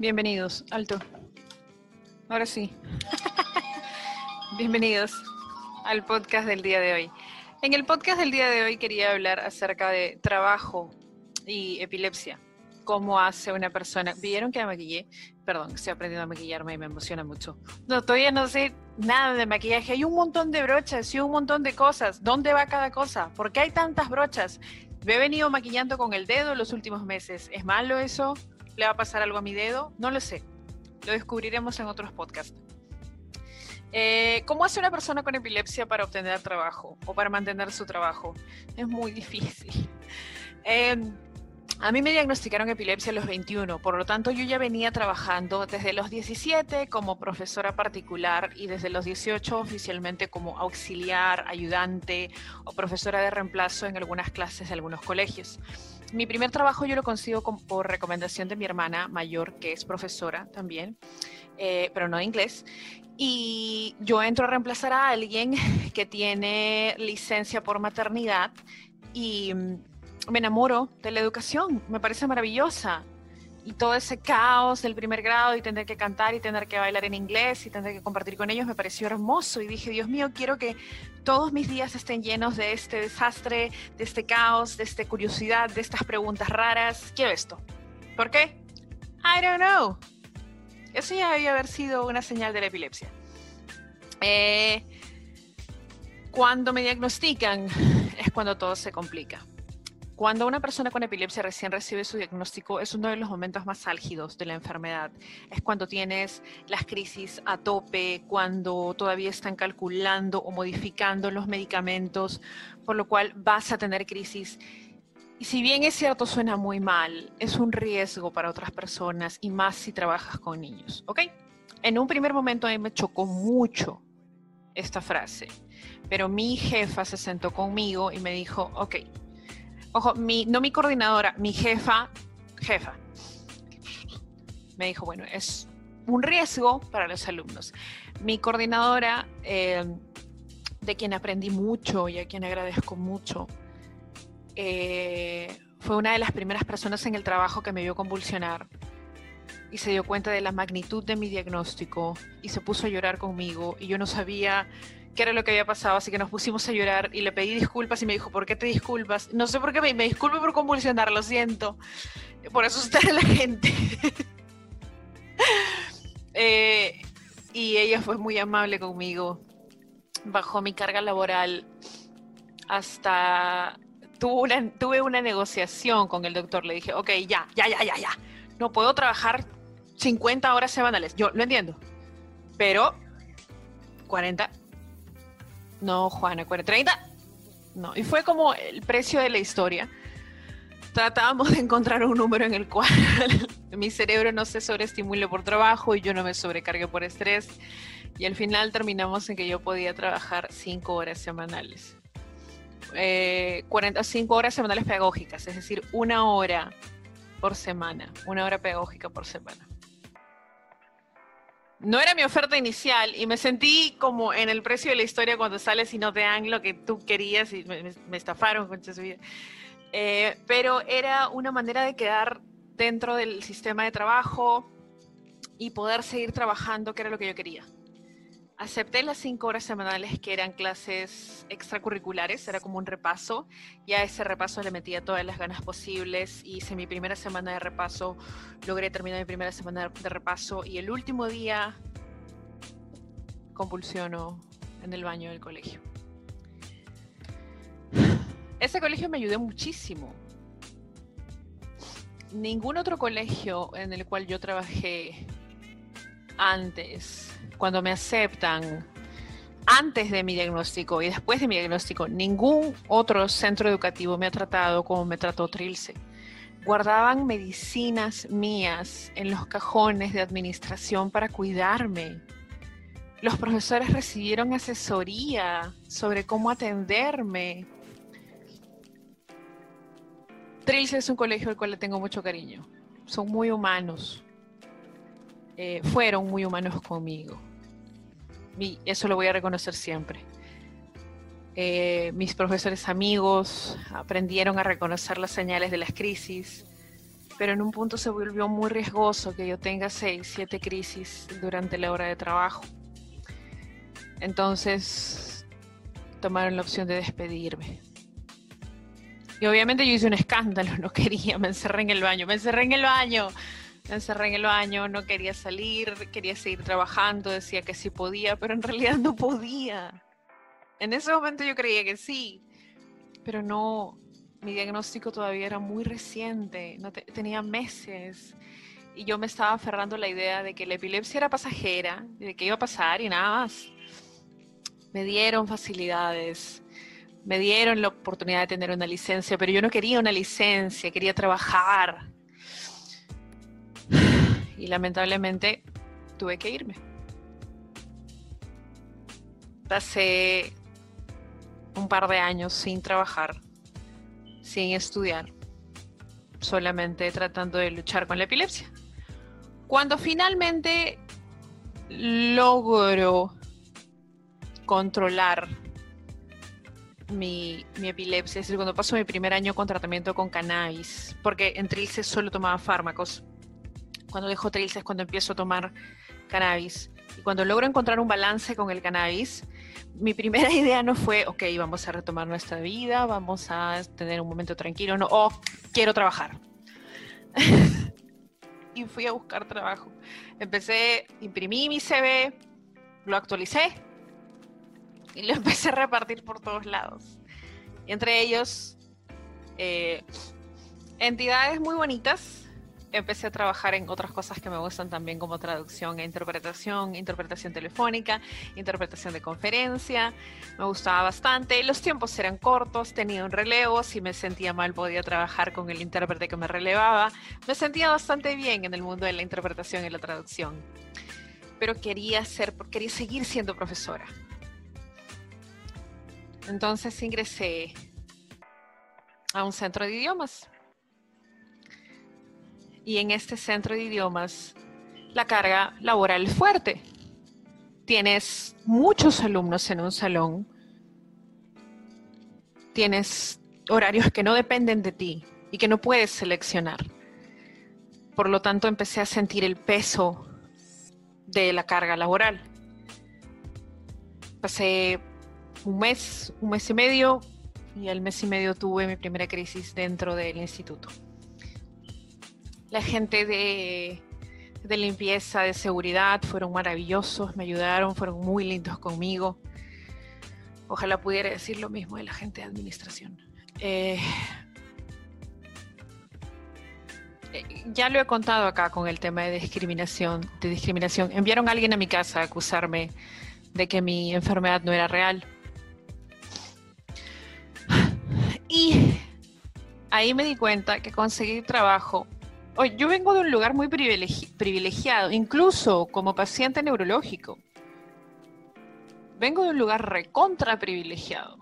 Bienvenidos, alto. Ahora sí. Bienvenidos al podcast del día de hoy. En el podcast del día de hoy quería hablar acerca de trabajo y epilepsia. Cómo hace una persona. ¿Vieron que me maquillé? Perdón, estoy aprendiendo a maquillarme y me emociona mucho. No, todavía no sé nada de maquillaje. Hay un montón de brochas y un montón de cosas. ¿Dónde va cada cosa? ¿Por qué hay tantas brochas? Me he venido maquillando con el dedo los últimos meses. ¿Es malo eso? ¿Le va a pasar algo a mi dedo? No lo sé. Lo descubriremos en otros podcasts. Eh, ¿Cómo hace una persona con epilepsia para obtener trabajo o para mantener su trabajo? Es muy difícil. Em, a mí me diagnosticaron epilepsia a los 21, por lo tanto yo ya venía trabajando desde los 17 como profesora particular y desde los 18 oficialmente como auxiliar, ayudante o profesora de reemplazo en algunas clases de algunos colegios mi primer trabajo yo lo consigo por recomendación de mi hermana mayor, que es profesora también, eh, pero no de inglés. Y yo entro a reemplazar a alguien que tiene licencia por maternidad y mm, me enamoro de la educación, me parece maravillosa y todo ese caos del primer grado y tener que cantar y tener que bailar en inglés y tener que compartir con ellos me pareció hermoso y dije, Dios mío, quiero que todos mis días estén llenos de este desastre, de este caos, de esta curiosidad, de estas preguntas raras. Quiero esto. ¿Por qué? I don't know. Eso ya había haber sido una señal de la epilepsia. Eh, cuando me diagnostican es cuando todo se complica. Cuando una persona con epilepsia recién recibe su diagnóstico es uno de los momentos más álgidos de la enfermedad. Es cuando tienes las crisis a tope, cuando todavía están calculando o modificando los medicamentos, por lo cual vas a tener crisis. Y si bien es cierto, suena muy mal, es un riesgo para otras personas y más si trabajas con niños, ¿ok? En un primer momento a mí me chocó mucho esta frase, pero mi jefa se sentó conmigo y me dijo, ok, Ojo, mi, no mi coordinadora, mi jefa, jefa, me dijo, bueno, es un riesgo para los alumnos. Mi coordinadora, eh, de quien aprendí mucho y a quien agradezco mucho, eh, fue una de las primeras personas en el trabajo que me vio convulsionar y se dio cuenta de la magnitud de mi diagnóstico y se puso a llorar conmigo. Y yo no sabía qué era lo que había pasado, así que nos pusimos a llorar y le pedí disculpas y me dijo, ¿por qué te disculpas? No sé por qué me, me por convulsionar, lo siento, por asustar a la gente. Eh, y ella fue muy amable conmigo, bajó mi carga laboral hasta... Tuve tuve una negociación con el doctor, le dije, ok, ya, ya, ya, ya, ya, no puedo trabajar 50 horas semanales, yo lo entiendo, pero 40 no, Juana, 30. No, y fue como el precio de la historia. Tratábamos de encontrar un número en el cual mi cerebro no se sobreestimule por trabajo y yo no me sobrecargue por estrés. Y al final terminamos en que yo podía trabajar 5 horas semanales. Eh, 45 horas semanales pedagógicas, es decir, una hora por semana, una hora pedagógica por semana no era mi oferta inicial y me sentí como en el precio de la historia cuando sales y no te dan lo que tú querías y me, estafaron con su vida. Eh, pero era una manera de quedar dentro del sistema de trabajo y poder seguir trabajando, que era lo que yo quería acepté las cinco horas semanales que eran clases extracurriculares, era como un repaso, y a ese repaso le metía todas las ganas posibles, hice mi primera semana de repaso, logré terminar mi primera semana de repaso, y el último día convulsionó en el baño del colegio. Ese colegio me ayudó muchísimo. Ningún otro colegio en el cual yo trabajé antes cuando me aceptan antes de mi diagnóstico y después de mi diagnóstico, ningún otro centro educativo me ha tratado como me trató Trilce. Guardaban medicinas mías en los cajones de administración para cuidarme. Los profesores recibieron asesoría sobre cómo atenderme. Trilce es un colegio al cual le tengo mucho cariño. Son muy humanos. Eh, fueron muy humanos conmigo y eso lo voy a reconocer siempre. Eh, mis profesores amigos aprendieron a reconocer las señales de las crisis. pero en un punto se volvió muy riesgoso que yo tenga seis, siete crisis durante la hora de trabajo. Entonces tomaron la opción de despedirme. Y obviamente yo hice un escándalo, no quería, me encerré en el baño, me encerré en el baño, encerré en el baño, no quería salir, quería seguir trabajando, decía que sí podía, pero en realidad no podía. En ese momento yo creía que sí, pero no, mi diagnóstico todavía era muy reciente, tenía meses y yo me estaba aferrando a la idea de que la epilepsia era pasajera, de que iba a pasar y nada más. Me dieron facilidades, me dieron la oportunidad de tener una licencia, pero yo no quería una licencia, quería trabajar. Y lamentablemente tuve que irme. Pasé un par de años sin trabajar sin estudiar, solamente tratando de luchar con la epilepsia. Cuando finalmente logro controlar mi, epilepsia, es decir, cuando paso mi primer año con tratamiento con cannabis, porque en Trilce solo tomaba fármacos. Cuando dejo Trilce es cuando empiezo a tomar cannabis. Y cuando logro encontrar un balance con el cannabis, mi primera idea no fue, ok, vamos a retomar nuestra vida, vamos a tener un momento tranquilo, no, oh, quiero trabajar. y fui a buscar trabajo. Empecé, imprimí mi CV, lo actualicé y lo empecé a repartir por todos lados. Y entre ellos, eh, entidades muy bonitas empecé a trabajar en otras cosas que me gustan también como traducción e interpretación, interpretación telefónica, interpretación de conferencia. Me gustaba bastante. Los tiempos eran cortos, tenía un relevo. Si me sentía mal podía trabajar con el intérprete que me relevaba. Me sentía bastante bien en el mundo de la interpretación y la traducción. Pero quería ser, quería seguir siendo profesora. Entonces ingresé a un centro de idiomas y en este centro de idiomas la carga laboral es fuerte. Tienes muchos alumnos en un salón, tienes horarios que no dependen de ti y que no puedes seleccionar. Por lo tanto, empecé a sentir el peso de la carga laboral. Pasé un mes, un mes y medio, y al mes y medio tuve mi primera crisis dentro del instituto la gente de, limpieza, de seguridad, fueron maravillosos, me ayudaron, fueron muy lindos conmigo. Ojalá pudiera decir lo mismo de la gente de administración. Eh, eh, ya lo he contado acá con el tema de discriminación, de discriminación. Enviaron a alguien a mi casa a acusarme de que mi enfermedad no era real. Y ahí me di cuenta que conseguir trabajo yo vengo de un lugar muy privilegiado, incluso como paciente neurológico. Vengo de un lugar recontra privilegiado.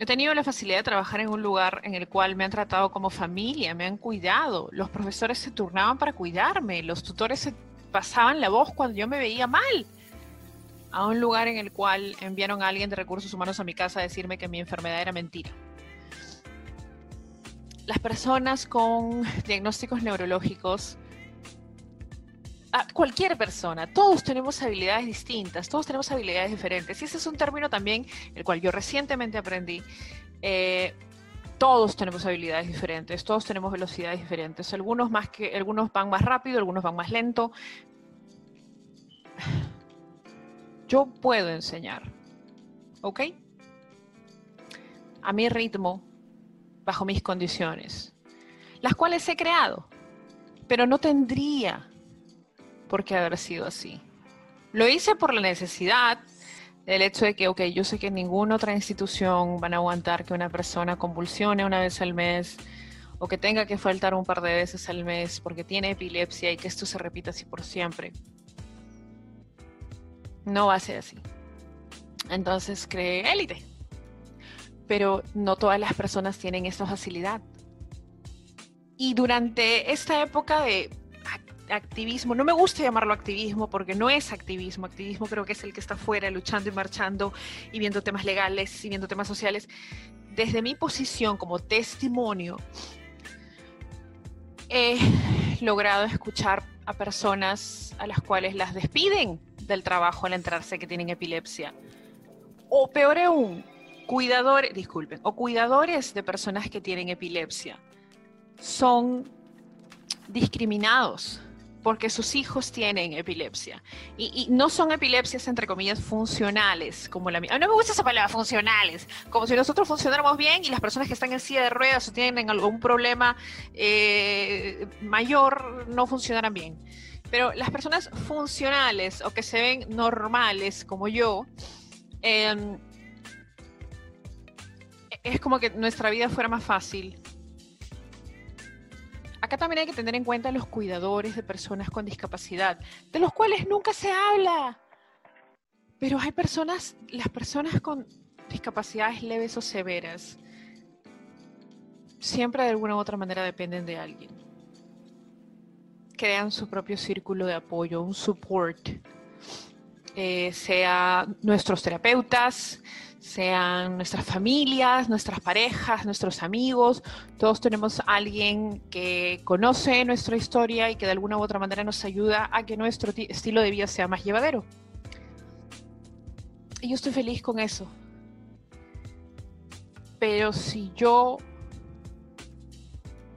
He tenido la facilidad de trabajar en un lugar en el cual me han tratado como familia, me han cuidado, los profesores se turnaban para cuidarme, los tutores se pasaban la voz cuando yo me veía mal. A un lugar en el cual enviaron a alguien de recursos humanos a mi casa a decirme que mi enfermedad era mentira las personas con diagnósticos neurológicos, cualquier persona, todos tenemos habilidades distintas, todos tenemos habilidades diferentes. Y ese es un término también el cual yo recientemente aprendí. Eh, todos tenemos habilidades diferentes, todos tenemos velocidades diferentes. Algunos, algunos van más rápido, algunos van más lento. Yo puedo enseñar, ¿ok? A mi ritmo, bajo mis condiciones, las cuales he creado, pero no tendría por qué haber sido así. Lo hice por la necesidad del hecho de que, ok, yo sé que ninguna otra institución van a aguantar que una persona convulsione una vez al mes o que tenga que faltar un par de veces al mes porque tiene epilepsia y que esto se repita así por siempre. No va a ser así. Entonces creé élite pero no todas las personas tienen esta facilidad. Y durante esta época de activismo, no me gusta llamarlo activismo porque no es activismo, activismo creo que es el que está fuera luchando y marchando y viendo temas legales y viendo temas sociales. Desde mi posición como testimonio, he logrado escuchar a personas a las cuales las despiden del trabajo al enterarse que tienen epilepsia. O peor aún, cuidadores, disculpen, o cuidadores de personas que tienen epilepsia son discriminados porque sus hijos tienen epilepsia. Y, no son epilepsias, entre comillas, funcionales, como la mía. No me gusta esa palabra, funcionales. Como si nosotros funcionáramos bien y las personas que están en silla de ruedas o tienen algún problema eh, mayor no funcionaran bien. Pero las personas funcionales o que se ven normales, como yo, em, es como que nuestra vida fuera más fácil acá también hay que tener en cuenta los cuidadores de personas con discapacidad, de los cuales nunca se habla. Pero hay personas, las personas con discapacidades leves o severas, siempre de alguna u otra manera dependen de alguien. Crean su propio círculo de apoyo, un support, eh, sea nuestros terapeutas, sean nuestras familias, nuestras parejas, nuestros amigos, todos tenemos a alguien que conoce nuestra historia y que de alguna u otra manera nos ayuda a que nuestro estilo de vida sea más llevadero. Y yo estoy feliz con eso. Pero si yo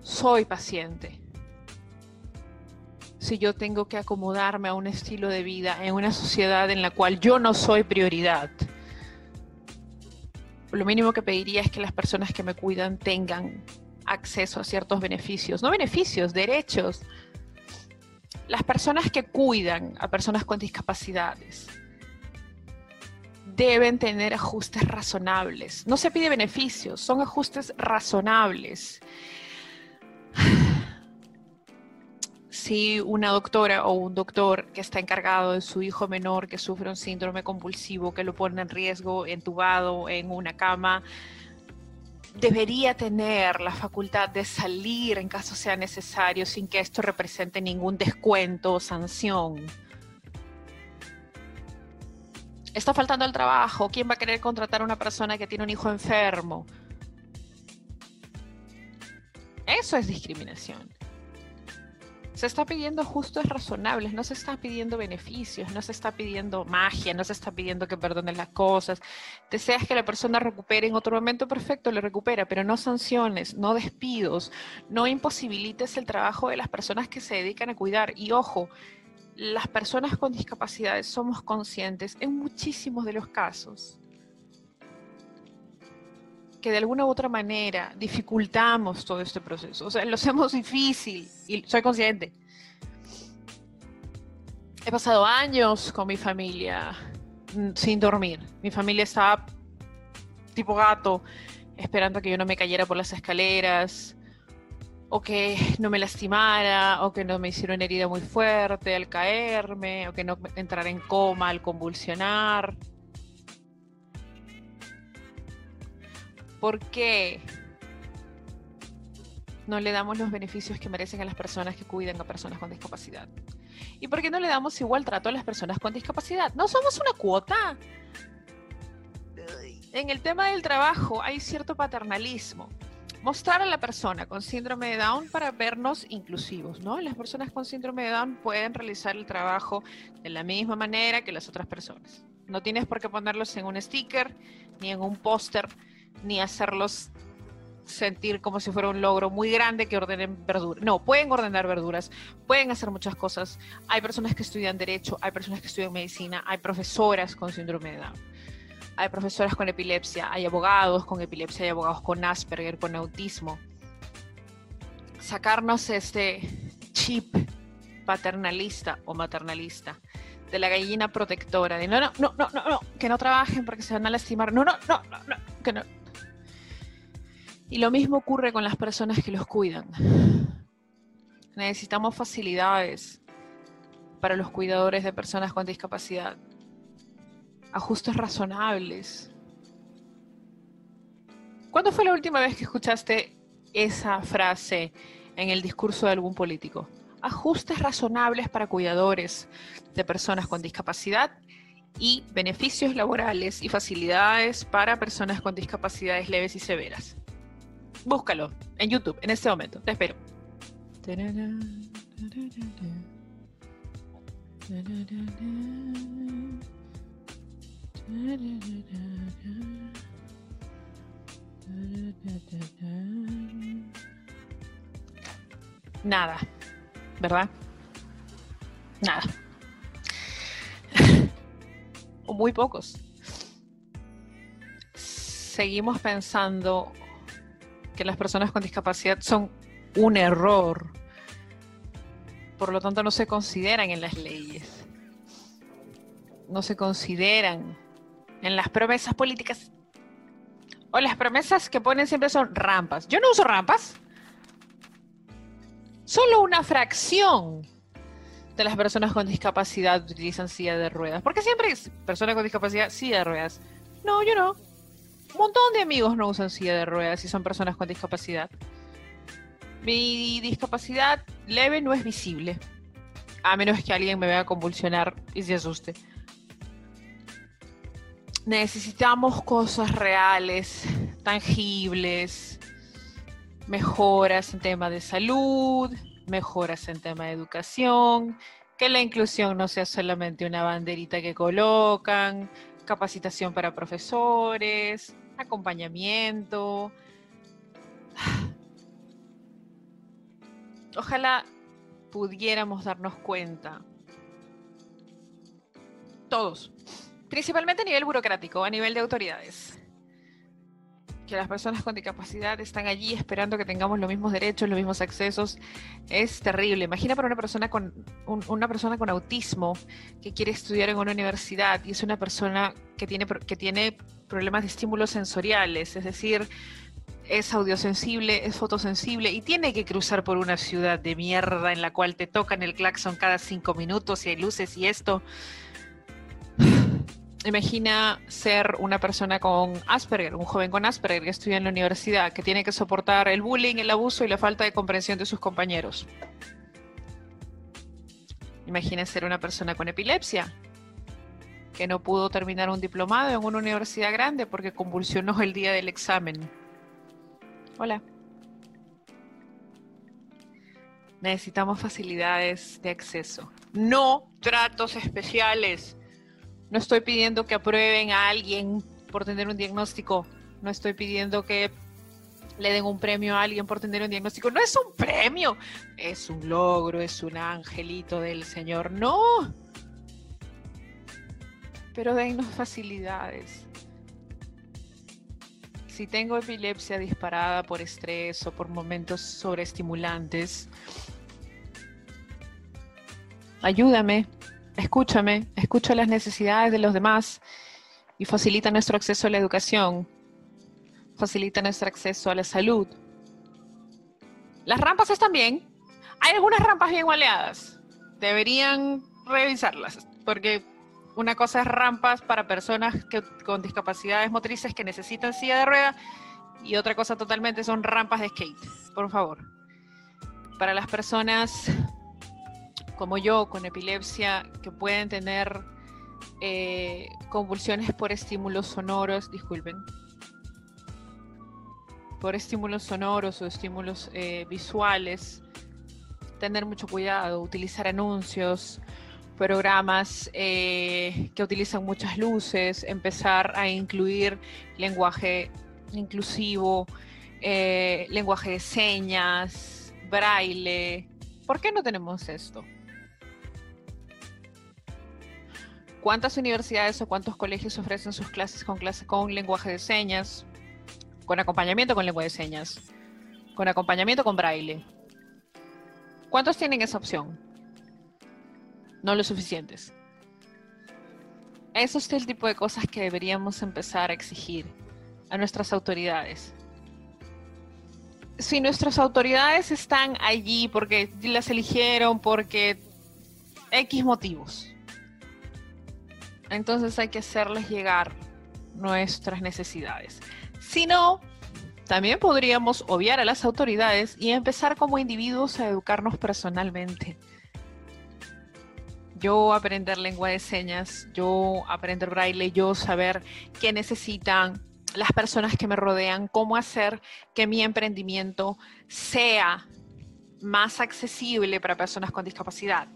soy paciente, si yo tengo que acomodarme a un estilo de vida en una sociedad en la cual yo no soy prioridad, lo mínimo que pediría es que las personas que me cuidan tengan acceso a ciertos beneficios, no beneficios, derechos. Las personas que cuidan a personas con discapacidades deben tener ajustes razonables. No se pide beneficios, son ajustes razonables si una doctora o un doctor que está encargado de su hijo menor que sufre un síndrome convulsivo, que lo pone en riesgo, entubado en una cama, debería tener la facultad de salir en caso sea necesario sin que esto represente ningún descuento o sanción. Está faltando el trabajo. ¿Quién va a querer contratar a una persona que tiene un hijo enfermo? Eso es discriminación. Se está pidiendo ajustes razonables, no se está pidiendo beneficios, no se está pidiendo magia, no se está pidiendo que perdonen las cosas. Deseas que la persona recupere en otro momento, perfecto, le recupera, pero no sanciones, no despidos, no imposibilites el trabajo de las personas que se dedican a cuidar. Y ojo, las personas con discapacidades somos conscientes en muchísimos de los casos que de alguna u otra manera dificultamos todo este proceso. O sea, lo hacemos difícil y soy consciente. He pasado años con mi familia mm, sin dormir. Mi familia estaba tipo gato, esperando que yo no me cayera por las escaleras, o que no me lastimara, o que no me hiciera una herida muy fuerte al caerme, o que no entrara en coma al convulsionar. ¿Por qué no le damos los beneficios que merecen a las personas que cuidan a personas con discapacidad? ¿Y por qué no le damos igual trato a las personas con discapacidad? ¿No somos una cuota? En el tema del trabajo hay cierto paternalismo. Mostrar a la persona con síndrome de Down para vernos inclusivos, ¿no? Las personas con síndrome de Down pueden realizar el trabajo de la misma manera que las otras personas. No tienes por qué ponerlos en un sticker ni en un póster ni hacerlos sentir como si fuera un logro muy grande que ordenen verduras. No, pueden ordenar verduras, pueden hacer muchas cosas. Hay personas que estudian derecho, hay personas que estudian medicina, hay profesoras con síndrome de Down, hay profesoras con epilepsia, hay abogados con epilepsia, hay abogados con Asperger, con autismo. Sacarnos este chip paternalista o maternalista de la gallina protectora, de no, no, no, no, no, no, que no trabajen porque se van a lastimar, no, no, no, no, no que no, y lo mismo ocurre con las personas que los cuidan. Necesitamos facilidades para los cuidadores de personas con discapacidad. Ajustes razonables. ¿Cuándo fue la última vez que escuchaste esa frase en el discurso de algún político? Ajustes razonables para cuidadores de personas con discapacidad y beneficios laborales y facilidades para personas con discapacidades leves y severas. Búscalo en YouTube en este momento. Te espero. Nada, ¿verdad? Nada. o muy pocos. Seguimos pensando que las personas con discapacidad son un error. Por lo tanto, no se consideran en las leyes. No se consideran en las promesas políticas. O las promesas que ponen siempre son rampas. Yo no uso rampas. Solo una fracción de las personas con discapacidad utilizan silla de ruedas. Porque siempre es personas con discapacidad, silla de ruedas. No, yo no. Montón de amigos no usan silla de ruedas y son personas con discapacidad. Mi discapacidad leve no es visible, a menos que alguien me vea convulsionar y se asuste. Necesitamos cosas reales, tangibles, mejoras en tema de salud, mejoras en tema de educación, que la inclusión no sea solamente una banderita que colocan, capacitación para profesores, acompañamiento. Ojalá pudiéramos darnos cuenta, todos, principalmente a nivel burocrático, a nivel de autoridades, que las personas con discapacidad están allí esperando que tengamos los mismos derechos, los mismos accesos, es terrible. Imagina para una persona con una persona con autismo que quiere estudiar en una universidad y es una persona que tiene que tiene problemas de estímulos sensoriales, es decir, es audiosensible, es fotosensible y tiene que cruzar por una ciudad de mierda en la cual te tocan el claxon cada cinco minutos y hay luces y esto. Imagina ser una persona con Asperger, un joven con Asperger que estudia en la universidad, que tiene que soportar el bullying, el abuso y la falta de comprensión de sus compañeros. Imagina ser una persona con epilepsia, que no pudo terminar un diplomado en una universidad grande porque convulsionó el día del examen. Hola. Necesitamos facilidades de acceso, no tratos especiales. No estoy pidiendo que aprueben a alguien por tener un diagnóstico. No estoy pidiendo que le den un premio a alguien por tener un diagnóstico. No es un premio, es un logro, es un angelito del Señor. No. Pero dennos facilidades si tengo epilepsia disparada por estrés o por momentos sobreestimulantes, ayúdame, escúchame, escucha las necesidades de los demás y facilita nuestro acceso a la educación, facilita nuestro acceso a la salud. Las rampas están bien. Hay algunas rampas bien maleadas. Deberían revisarlas porque una cosa es rampas para personas con discapacidades motrices que necesitan silla de rueda y otra cosa totalmente son rampas de skate, por favor. Para las personas como yo con epilepsia que pueden tener eh, convulsiones por estímulos sonoros, disculpen, por estímulos sonoros o estímulos eh, visuales, tener mucho cuidado, utilizar anuncios, programas eh, que utilizan muchas luces, empezar a incluir lenguaje inclusivo, lenguaje de señas, braille. ¿Por qué no tenemos esto? ¿Cuántas universidades o cuántos colegios ofrecen sus clases con, lenguaje de señas? Con acompañamiento con lenguaje de señas. Con acompañamiento con braille. ¿Cuántos tienen esa opción? no lo suficientes. Eso es el tipo de cosas que deberíamos empezar a exigir a nuestras autoridades. Si nuestras autoridades están allí porque las eligieron, porque X motivos, entonces hay que hacerles llegar nuestras necesidades. Si no, también podríamos obviar a las autoridades y empezar como individuos a educarnos personalmente yo aprender lengua de señas, yo aprender braille, yo saber qué necesitan las personas que me rodean, cómo hacer que mi emprendimiento sea más accesible para personas con discapacidad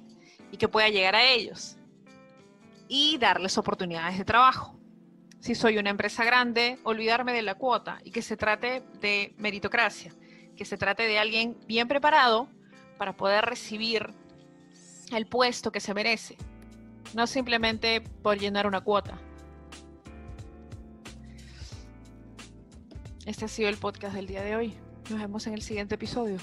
y que pueda llegar a ellos y darles oportunidades de trabajo. Si soy una empresa grande, olvidarme de la cuota y que se trate de meritocracia, que se trate de alguien bien preparado para poder recibir el puesto que se merece, no simplemente por llenar una cuota. Este ha sido el podcast del día de hoy. Nos vemos en el siguiente episodio.